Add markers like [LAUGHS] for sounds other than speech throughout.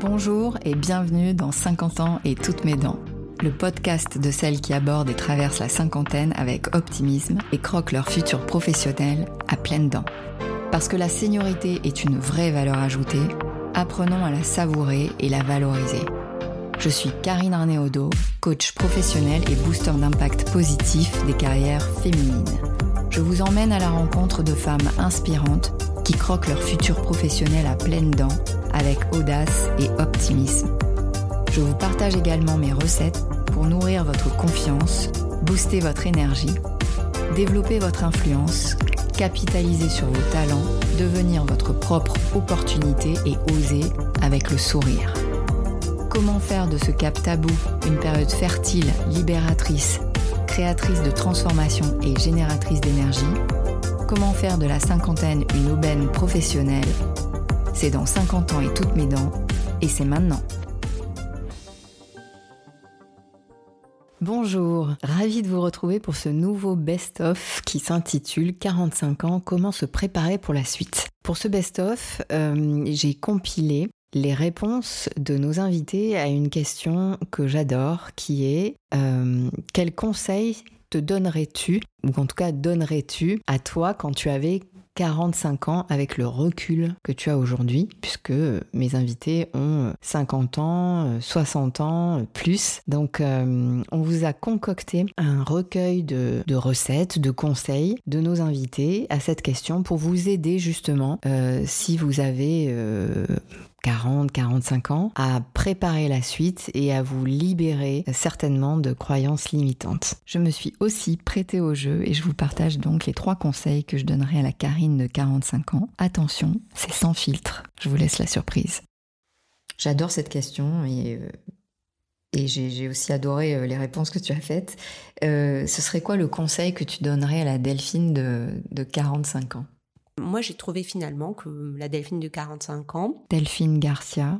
Bonjour et bienvenue dans 50 ans et toutes mes dents, le podcast de celles qui abordent et traversent la cinquantaine avec optimisme et croquent leur futur professionnel à pleines dents. Parce que la seniorité est une vraie valeur ajoutée, apprenons à la savourer et la valoriser. Je suis Karine Arnéodo, coach professionnel et booster d'impact positif des carrières féminines. Je vous emmène à la rencontre de femmes inspirantes qui croquent leur futur professionnel à pleines dents avec audace et optimisme. Je vous partage également mes recettes pour nourrir votre confiance, booster votre énergie, développer votre influence, capitaliser sur vos talents, devenir votre propre opportunité et oser avec le sourire. Comment faire de ce cap tabou une période fertile, libératrice, créatrice de transformation et génératrice d'énergie? Comment faire de la cinquantaine une aubaine professionnelle? C'est dans 50 ans et toutes mes dents, et c'est maintenant. Bonjour, ravi de vous retrouver pour ce nouveau best-of qui s'intitule 45 ans, comment se préparer pour la suite. Pour ce best-of, euh, j'ai compilé les réponses de nos invités à une question que j'adore, qui est euh, quels conseils te donnerais-tu, ou en tout cas donnerais-tu à toi quand tu avais 45 ans avec le recul que tu as aujourd'hui, puisque mes invités ont 50 ans, 60 ans, plus. Donc euh, on vous a concocté un recueil de, recettes, de conseils de nos invités à cette question pour vous aider justement euh, si vous avez... Euh, 40, 45 ans, à préparer la suite et à vous libérer certainement de croyances limitantes. Je me suis aussi prêtée au jeu et je vous partage donc les trois conseils que je donnerai à la Karine de 45 ans. Attention, c'est sans filtre. Je vous laisse la surprise. J'adore cette question et euh, j'ai aussi adoré euh, les réponses que tu as faites. Euh, ce serait quoi le conseil que tu donnerais à la Delphine de, de 45 ans? Moi, j'ai trouvé finalement que la Delphine de 45 ans. Delphine Garcia,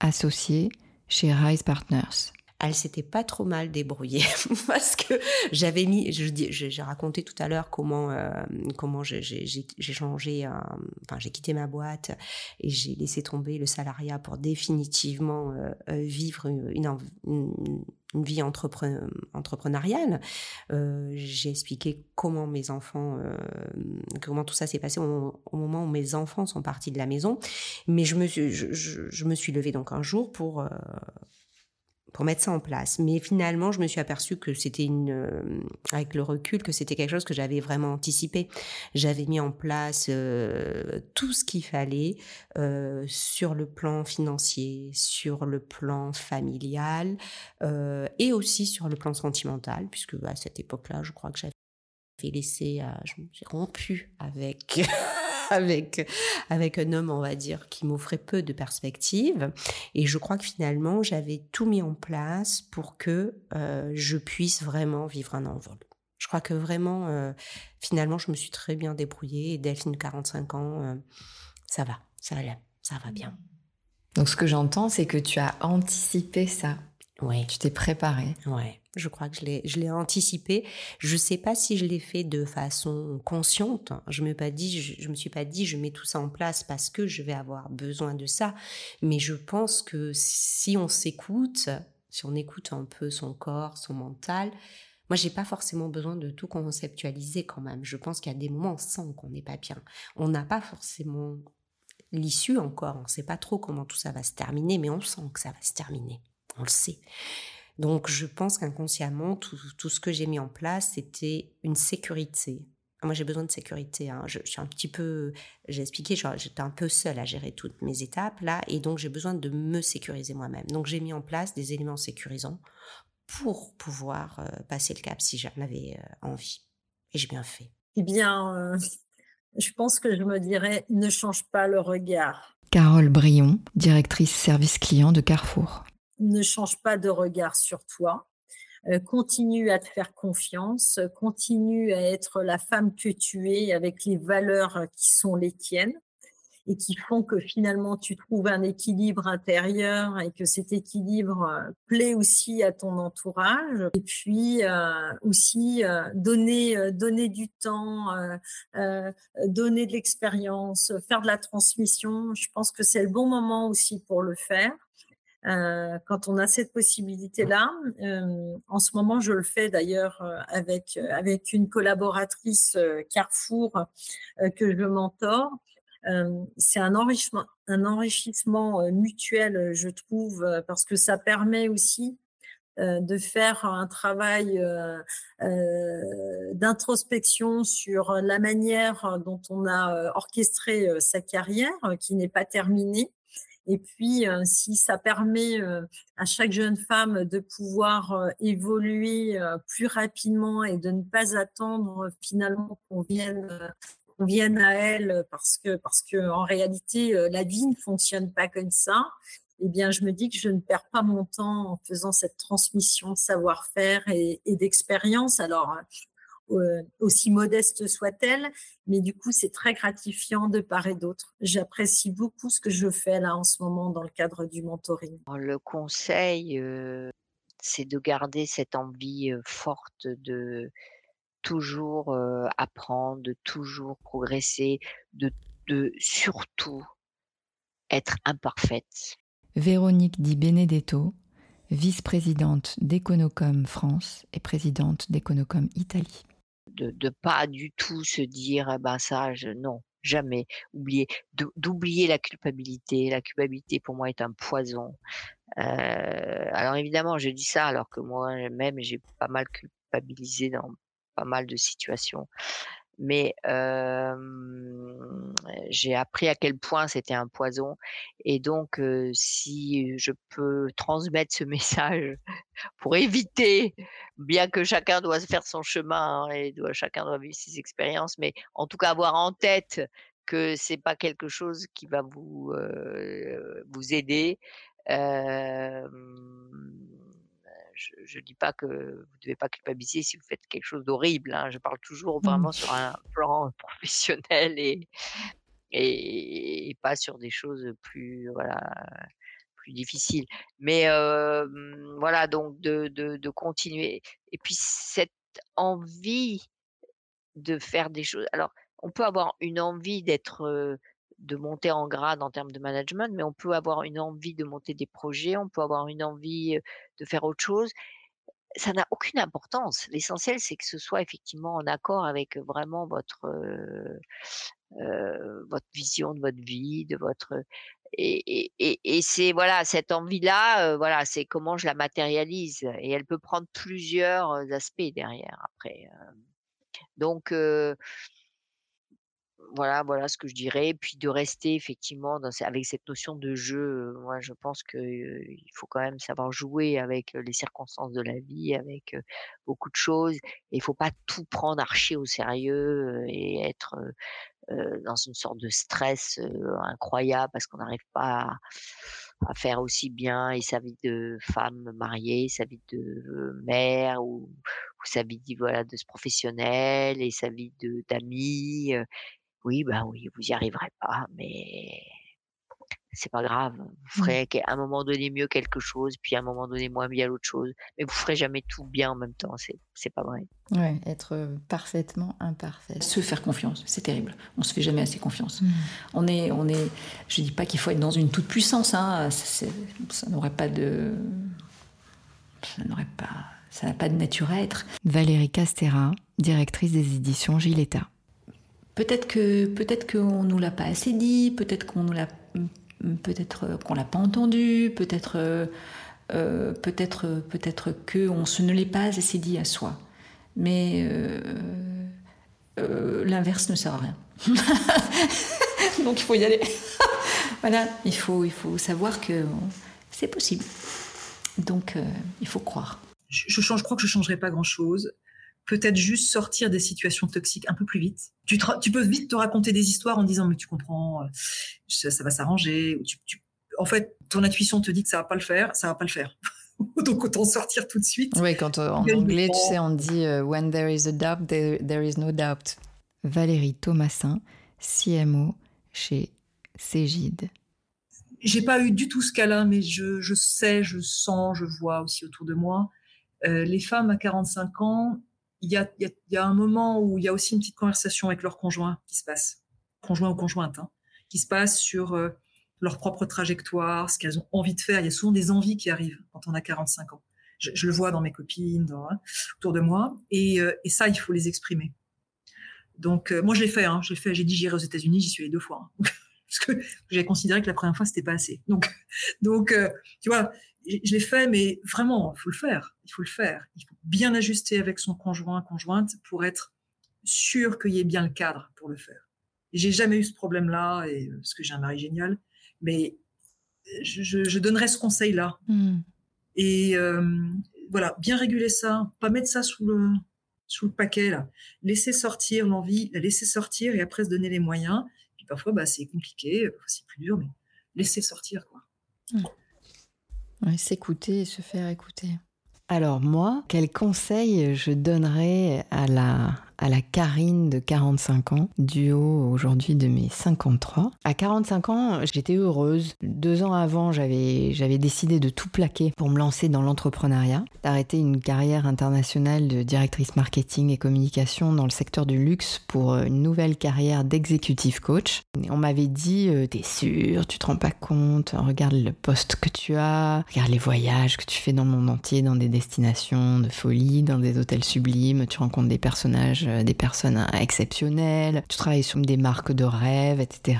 associée chez Rise Partners elle s'était pas trop mal débrouillée [LAUGHS] parce que j'avais mis, je j'ai raconté tout à l'heure comment euh, comment j'ai changé, enfin j'ai quitté ma boîte et j'ai laissé tomber le salariat pour définitivement euh, euh, vivre une, une, vie entrepreneuriale. j'ai expliqué comment mes enfants, comment tout ça s'est passé au, moment où mes enfants sont partis de la maison. Mais je me suis, je, me suis levée donc un jour pour pour mettre ça en place. Mais finalement, je me suis aperçue que c'était une, euh, avec le recul, que c'était quelque chose que j'avais vraiment anticipé. J'avais mis en place euh, tout ce qu'il fallait euh, sur le plan financier, sur le plan familial et aussi sur le plan sentimental, puisque à cette époque-là, je crois que j'avais laissé, suis rompue avec [LAUGHS] [LAUGHS] avec, avec un homme, on va dire, qui m'offrait peu de perspectives. Et je crois que finalement, j'avais tout mis en place pour que euh, je puisse vraiment vivre un envol. Je crois que vraiment, euh, finalement, je me suis très bien débrouillée. Et Delphine, 45 ans, euh, ça va, ça va, ça va bien. Donc, ce que j'entends, c'est que tu as anticipé ça. Oui. Tu t'es préparée. Oui. Je crois que je l'ai, je l'ai anticipé. Je ne sais pas si je l'ai fait de façon consciente. Je me pas dit, je, me suis pas dit, je mets tout ça en place parce que je vais avoir besoin de ça. Mais je pense que si on s'écoute, si on écoute un peu son corps, son mental, moi, j'ai pas forcément besoin de tout conceptualiser quand même. Je pense qu'il y a des moments, on sent qu'on n'est pas bien. On n'a pas forcément l'issue encore. On ne sait pas trop comment tout ça va se terminer, mais on sent que ça va se terminer. On le sait. Donc je pense qu'inconsciemment, tout, ce que j'ai mis en place, c'était une sécurité. Moi, j'ai besoin de sécurité. Hein. Je, suis un petit peu, j'ai expliqué, j'étais un peu seule à gérer toutes mes étapes là, et donc j'ai besoin de me sécuriser moi-même. Donc j'ai mis en place des éléments sécurisants pour pouvoir euh, passer le cap si j'en avais euh, envie. Et j'ai bien fait. Eh bien, euh, je pense que je me dirais, ne change pas le regard. Carole Brion, directrice service client de Carrefour ne change pas de regard sur toi. Euh, continue à te faire confiance, continue à être la femme que tu es avec les valeurs qui sont les tiennes. et qui font que finalement tu trouves un équilibre intérieur et que cet équilibre euh, plaît aussi à ton entourage. Et puis euh, aussi donner, donner du temps, donner de l'expérience, faire de la transmission. Je pense que c'est le bon moment aussi pour le faire. Euh, quand on a cette possibilité-là. Euh, en ce moment, je le fais d'ailleurs euh, avec, avec une collaboratrice Carrefour que je mentor. c'est un enrichissement, un enrichissement mutuel, je trouve, parce que ça permet aussi de faire un travail d'introspection sur la manière dont on a orchestré sa carrière, qui n'est pas terminée, et puis, euh, si ça permet euh, à chaque jeune femme de pouvoir euh, évoluer plus rapidement et de ne pas attendre finalement qu'on vienne, à elle parce que, parce que en réalité, la vie ne fonctionne pas comme ça. Eh bien, je me dis que je ne perds pas mon temps en faisant cette transmission de savoir-faire et, et d'expérience. Alors, aussi modeste soit-elle, mais du coup, c'est très gratifiant de part et d'autre. J'apprécie beaucoup ce que je fais là en ce moment dans le cadre du mentoring. Le conseil, euh, c'est de garder cette envie euh, forte de toujours apprendre, de toujours progresser, de, de surtout être imparfaite. Véronique Di Benedetto, vice-présidente d'Econocom France et présidente d'Econocom Italie de, de pas du tout se dire «Ah ben ça non jamais oublier d'oublier la culpabilité. La culpabilité pour moi est un poison euh, alors évidemment je dis ça alors que moi même j'ai pas mal culpabilisé dans pas mal de situations mais j'ai appris à quel point c'était un poison. Et donc, si je peux transmettre ce [LAUGHS] message pour éviter, bien que chacun doit faire son chemin hein, et chacun doit vivre ses expériences, mais en tout cas avoir en tête que c'est pas quelque chose qui va vous vous aider je ne dis pas que vous ne devez pas culpabiliser si vous faites quelque chose d'horrible. Hein. Je parle toujours mmh. vraiment sur un [LAUGHS] plan [LAUGHS] professionnel et, et, pas sur des choses plus, voilà, plus difficiles. Mais voilà, donc de, de, de, continuer. Et puis cette envie de faire des choses. Alors, on peut avoir une envie d'être de monter en grade en termes de management, mais on peut avoir une envie de monter des projets, on peut avoir une envie de faire autre chose. Ça n'a aucune importance. L'essentiel, c'est que ce soit effectivement en accord avec vraiment votre votre vision de votre vie, de votre et c'est voilà cette envie-là, voilà, c'est comment je la matérialise et elle peut prendre plusieurs aspects derrière après. Donc voilà, voilà ce que je dirais. Puis de rester effectivement avec cette notion de jeu. Moi, je pense qu'il faut quand même savoir jouer avec les circonstances de la vie, avec beaucoup de choses. Et il faut pas tout prendre archi au sérieux et être dans une sorte de stress incroyable parce qu'on n'arrive pas à, faire aussi bien et sa vie de femme mariée, sa vie de mère ou, sa vie voilà de ce professionnel et sa vie d'amis oui, ben oui, vous y arriverez pas, mais c'est pas grave. Vous mmh. ferez à un moment donné mieux quelque chose, puis à un moment donné moins bien l'autre chose. Mais vous ferez jamais tout bien en même temps. C'est, c'est pas vrai. Ouais, être parfaitement imparfait. Se faire confiance, c'est terrible. On se fait jamais assez confiance. Mmh. On est, on est. Je dis pas qu'il faut être dans une toute puissance. Hein. Ça, n'aurait pas de. Ça n'aurait pas. Ça n'a pas de nature à être. Valérie Castera, directrice des éditions Giletta. Peut-être que peut-être qu'on nous l'a pas assez dit, peut-être qu'on nous l'a peut-être qu'on l'a pas entendu, peut-être euh, peut-être peut-être que on se ne l'est pas assez dit à soi. Mais euh, euh, l'inverse ne sert à rien. [LAUGHS] Donc il faut y aller. [LAUGHS] voilà, il faut il faut savoir que c'est possible. Donc il faut croire. Je, je crois que je changerai pas grand chose peut-être juste sortir des situations toxiques un peu plus vite. Tu, tu peux vite te raconter des histoires en disant mais tu comprends, euh, ça, va s'arranger. en fait, ton intuition te dit que ça va pas le faire, ça va pas le faire. [LAUGHS] Donc autant sortir tout de suite. Oui, quand euh, en anglais, tu sais, on dit euh, when there is a doubt, there, is no doubt. Valérie Thomasin, CMO chez Cégide. J'ai pas eu du tout ce cas-là, mais je, je, sais, je sens, je vois aussi autour de moi. Euh, les femmes à 45 ans, il y a, y, a, y a, un moment où il y a aussi une petite conversation avec leur conjoint qui se passe, conjoint ou conjointe, hein, qui se passe sur euh, leur propre trajectoire, ce qu'elles ont envie de faire. Il y a souvent des envies qui arrivent quand on a 45 ans. Je, je le vois dans mes copines, dans, hein, autour de moi, et, euh, et, ça, il faut les exprimer. Donc, euh, moi, je l'ai fait. Hein, j'ai fait, j'ai dit j'irai aux États-Unis, j'y suis allée deux fois. Hein. Parce que j'ai considéré que la première fois c'était pas assez. Donc, [LAUGHS] donc, euh, tu vois, je l'ai fait, mais vraiment, il faut le faire. Il faut le faire. Il faut bien ajuster avec son conjoint, conjointe, pour être sûr qu'il y ait bien le cadre pour le faire. J'ai jamais eu ce problème-là, et parce que j'ai un mari génial, mais je, je, je donnerais ce conseil-là. Mm. Et euh, voilà, bien réguler ça, pas mettre ça sous le sous le paquet là, laisser sortir l'envie, la laisser sortir et après se donner les moyens. Puis parfois, bah, c'est compliqué, c'est plus dur, mais laisser sortir quoi. Mm. Ouais, s'écouter et se faire écouter. Alors moi, quel conseil je donnerais à la à la Karine de 45 ans, du haut aujourd'hui de mes 53. À 45 ans, j'étais heureuse. Deux ans avant, j'avais, décidé de tout plaquer pour me lancer dans l'entrepreneuriat, d'arrêter une carrière internationale de directrice marketing et communication dans le secteur du luxe pour une nouvelle carrière d'executive coach. On m'avait dit, euh, t'es sûr, tu te rends pas compte, regarde le poste que tu as, regarde les voyages que tu fais dans le monde entier, dans des destinations de folie, dans des hôtels sublimes, tu rencontres des personnages euh, des personnes exceptionnelles, tu travailles sur des marques de rêve, etc.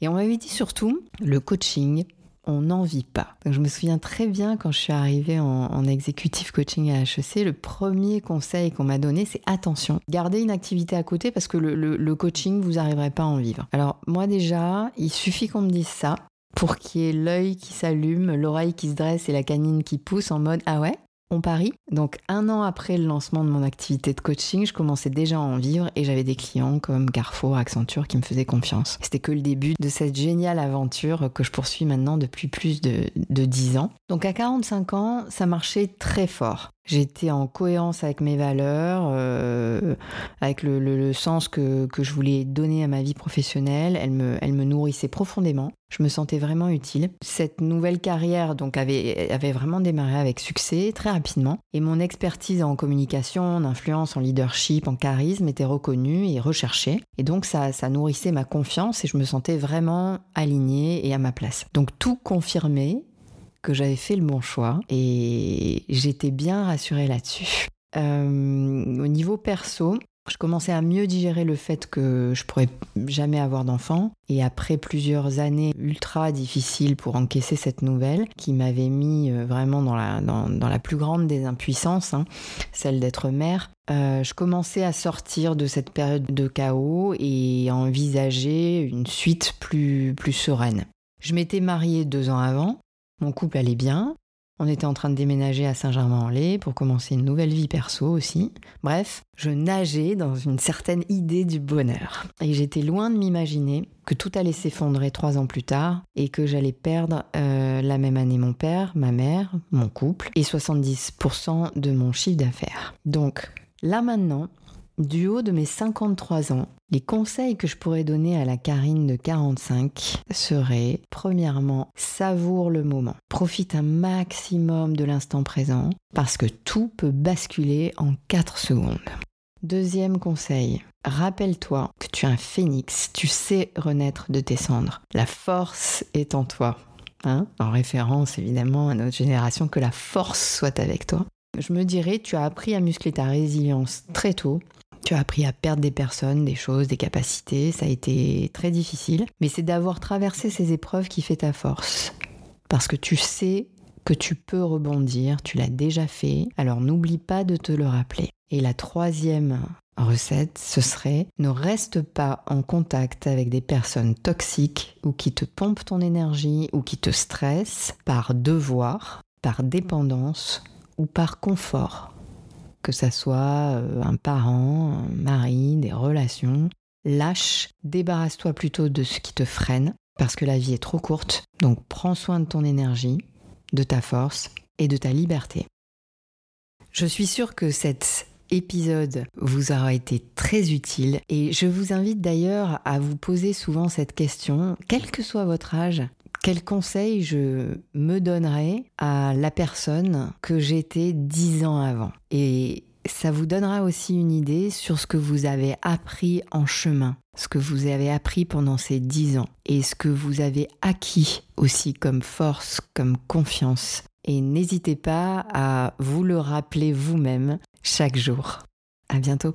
Et, on m'avait dit surtout, le coaching, on n'en vit pas. Donc je me souviens très bien quand je suis arrivée en, en exécutif coaching à HEC, le premier conseil qu'on m'a donné, c'est attention, gardez une activité à côté parce que le, le, le coaching, vous n'arriverez pas à en vivre. Alors moi déjà, il suffit qu'on me dise ça pour qu'il y ait l'œil qui s'allume, l'oreille qui se dresse et la canine qui pousse en mode ah ouais, on parie. Donc un an après le lancement de mon activité de coaching, je commençais déjà à en vivre et j'avais des clients comme Carrefour, Accenture qui me faisaient confiance. C'était que le début de cette géniale aventure que je poursuis maintenant depuis plus de, de 10 ans. Donc à 45 ans, ça marchait très fort. J'étais en cohérence avec mes valeurs, euh, avec le, le, sens que, que, je voulais donner à ma vie professionnelle. Elle me, elle me nourrissait profondément. Je me sentais vraiment utile. Cette nouvelle carrière donc avait, avait vraiment démarré avec succès très rapidement. Et mon expertise en communication, en influence, en leadership, en charisme était reconnue et recherchée. Et donc ça, ça nourrissait ma confiance et je me sentais vraiment alignée et à ma place. Donc tout confirmé que j'avais fait le bon choix et j'étais bien rassurée là-dessus. Euh, au niveau perso, je commençais à mieux digérer le fait que je pourrais jamais avoir d'enfant. Et après plusieurs années ultra difficiles pour encaisser cette nouvelle, qui m'avait mis euh, vraiment dans la, dans, dans la plus grande des impuissances, hein, celle d'être mère, euh, je commençais à sortir de cette période de chaos et à envisager une suite plus, plus sereine. Je m'étais mariée deux ans avant, mon couple allait bien. On était en train de déménager à Saint-Germain-en-Laye pour commencer une nouvelle vie perso aussi. Bref, je nageais dans une certaine idée du bonheur. Et j'étais loin de m'imaginer que tout allait s'effondrer trois ans plus tard et que j'allais perdre euh, la même année mon père, ma mère, mon couple et 70% de mon chiffre d'affaires. Donc là maintenant, du haut de mes 53 ans, les conseils que je pourrais donner à la Karine de 45 seraient, premièrement, savoure le moment. Profite un maximum de l'instant présent parce que tout peut basculer en 4 secondes. Deuxième conseil, rappelle-toi que tu es un phénix, tu sais renaître de tes cendres. La force est en toi. Hein en référence évidemment à notre génération, que la force soit avec toi. Je me dirais, tu as appris à muscler ta résilience très tôt tu as appris à perdre des personnes, des choses, des capacités. Ça a été très difficile. Mais c'est d'avoir traversé ces épreuves qui fait ta force. Parce que tu sais que tu peux rebondir, tu l'as déjà fait. Alors n'oublie pas de te le rappeler. Et la troisième recette, ce serait ne reste pas en contact avec des personnes toxiques ou qui te pompent ton énergie ou qui te stressent par devoir, par dépendance ou par confort que ça soit euh, un parent, un mari, des relations. Lâche, débarrasse-toi plutôt de ce qui te freine, parce que la vie est trop courte, donc prends soin de ton énergie, de ta force et de ta liberté. Je suis sûre que cette épisode vous aura été très utile et je vous invite d'ailleurs à vous poser souvent cette question, quel que soit votre âge, quel conseil je me donnerais à la personne que j'étais dix ans avant? Et ça vous donnera aussi une idée sur ce que vous avez appris en chemin, ce que vous avez appris pendant ces dix ans et ce que vous avez acquis aussi comme force, comme confiance. Et n'hésitez pas à vous le rappeler vous-même chaque jour. À bientôt.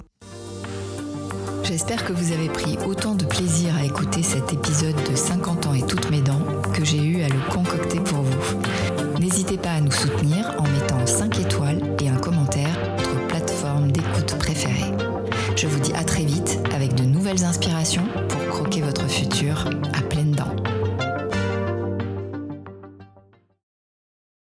J'espère que vous avez pris autant de plaisir à écouter cet épisode de 50 ans et toutes mes dents que j'ai eu à le concocter pour